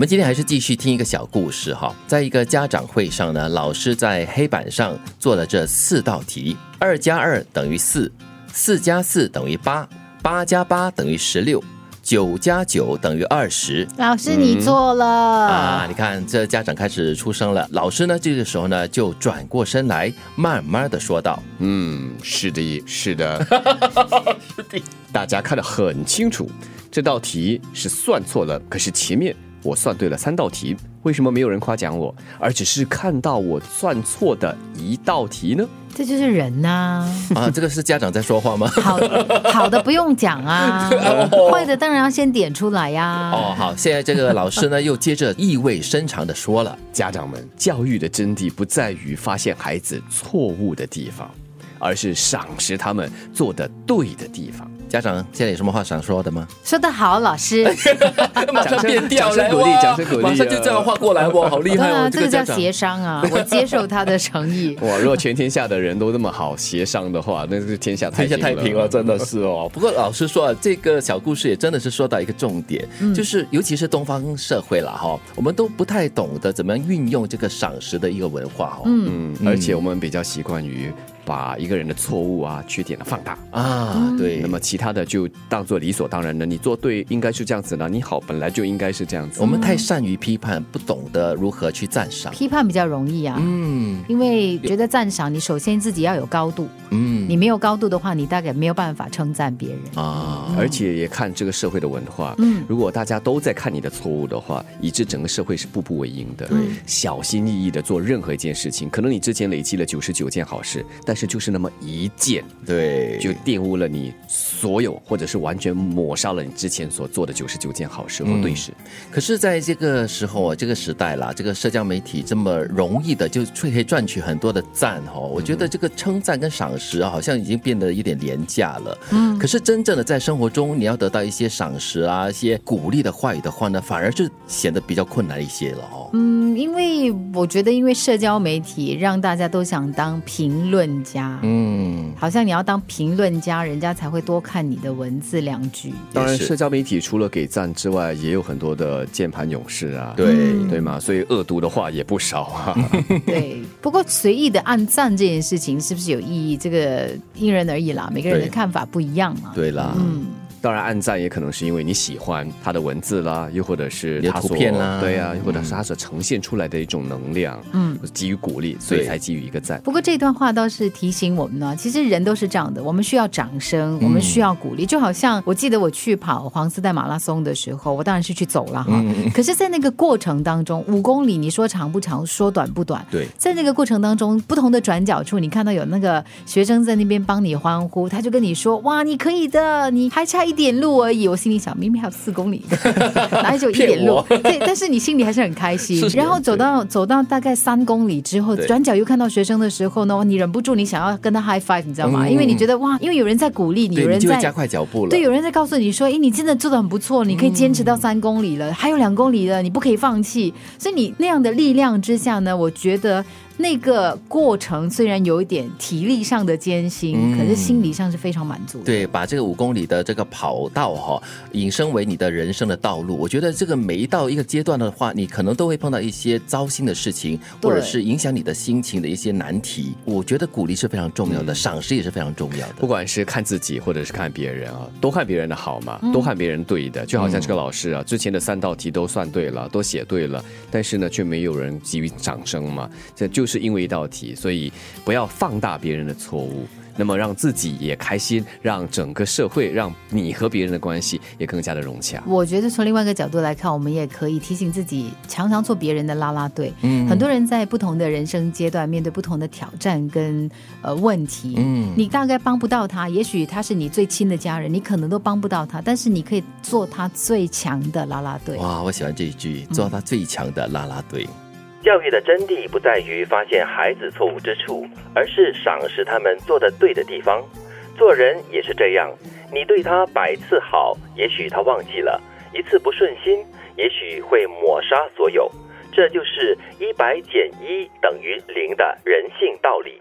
们今天还是继续听一个小故事哈。在一个家长会上呢，老师在黑板上做了这四道题：二加二等于四，四加四等于八，八加八等于十六。九加九等于二十。老师，你错了啊！你看，这家长开始出声了。老师呢，这个时候呢，就转过身来，慢慢的说道：“嗯，是的，是的，是的，大家看得很清楚，这道题是算错了，可是前面我算对了三道题。”为什么没有人夸奖我，而只是看到我算错的一道题呢？这就是人呐！啊，这个是家长在说话吗？好好的不用讲啊，坏的当然要先点出来呀。哦，好，现在这个老师呢又接着意味深长的说了：家长们，教育的真谛不在于发现孩子错误的地方，而是赏识他们做的对的地方。家长现在有什么话想说的吗？说得好，老师，马上变调来，鼓励，掌声鼓励，马上就这样画过来哇，好厉害哦！这个叫协商啊，我接受他的诚意。哇，如果全天下的人都那么好协商的话，那是天下天下太平了，真的是哦。不过老实说啊，这个小故事也真的是说到一个重点，就是尤其是东方社会了哈，我们都不太懂得怎么样运用这个赏识的一个文化哦。嗯，而且我们比较习惯于。把一个人的错误啊、缺点的放大啊，对，那么其他的就当做理所当然的。你做对，应该是这样子的；你好，本来就应该是这样子。我们太善于批判，不懂得如何去赞赏。批判比较容易啊，嗯，因为觉得赞赏，你首先自己要有高度，嗯，你没有高度的话，你大概没有办法称赞别人啊。而且也看这个社会的文化，嗯，如果大家都在看你的错误的话，以致整个社会是步步为营的，对，小心翼翼的做任何一件事情，可能你之前累积了九十九件好事，但是就是那么一件，对，就玷污了你所有，或者是完全抹杀了你之前所做的九十九件好事和对事。可是，在这个时候啊，这个时代啦，这个社交媒体这么容易的就可以赚取很多的赞哈，我觉得这个称赞跟赏识啊，好像已经变得有点廉价了。嗯，可是真正的在生活中，你要得到一些赏识啊，一些鼓励的话语的话呢，反而是显得比较困难一些了哦。嗯，因为我觉得，因为社交媒体让大家都想当评论家。嗯，好像你要当评论家，人家才会多看你的文字两句。当然，社交媒体除了给赞之外，也有很多的键盘勇士啊，对对嘛？所以恶毒的话也不少啊。对，不过随意的按赞这件事情是不是有意义？这个因人而异啦，每个人的看法不一样嘛。对啦，嗯。当然，暗赞也可能是因为你喜欢他的文字啦，又或者是他图片啦，对啊，又或者是他所呈现出来的一种能量，嗯，给予鼓励，所以才给予一个赞。不过这段话倒是提醒我们呢，其实人都是这样的，我们需要掌声，我们需要鼓励。就好像我记得我去跑黄丝带马拉松的时候，我当然是去走了哈，可是，在那个过程当中，五公里，你说长不长，说短不短，对，在那个过程当中，不同的转角处，你看到有那个学生在那边帮你欢呼，他就跟你说：“哇，你可以的，你还差一点路而已。”我心里想，明明还有四公里，哪里就一点路？对，但是你心里还是很开心。然后走到走到大概三公里之后，转角又看到学生的时候呢，你忍不住你想要跟他 high five，你知道吗？因为你觉得哇，因为有人在鼓励你，有人在加快脚步了。对，有人在告诉你说，哎，你真的做的很不错，你可以坚持到三公里了，还有两公里了，你不可以放弃。所以你那样的力量之下呢，我觉得。那个过程虽然有一点体力上的艰辛，可是心理上是非常满足的。对，把这个五公里的这个跑道哈，引申为你的人生的道路。我觉得这个每一到一个阶段的话，你可能都会碰到一些糟心的事情，或者是影响你的心情的一些难题。我觉得鼓励是非常重要的，赏识也是非常重要的。不管是看自己或者是看别人啊，多看别人的好嘛，多看别人对的。就好像这个老师啊，之前的三道题都算对了，都写对了，但是呢，却没有人给予掌声嘛，这就是。是因为一道题，所以不要放大别人的错误，那么让自己也开心，让整个社会，让你和别人的关系也更加的融洽。我觉得从另外一个角度来看，我们也可以提醒自己，常常做别人的拉拉队。嗯，很多人在不同的人生阶段，面对不同的挑战跟呃问题，嗯，你大概帮不到他，也许他是你最亲的家人，你可能都帮不到他，但是你可以做他最强的拉拉队。哇，我喜欢这一句，做他最强的拉拉队。教育的真谛不在于发现孩子错误之处，而是赏识他们做的对的地方。做人也是这样，你对他百次好，也许他忘记了；一次不顺心，也许会抹杀所有。这就是一百减一等于零的人性道理。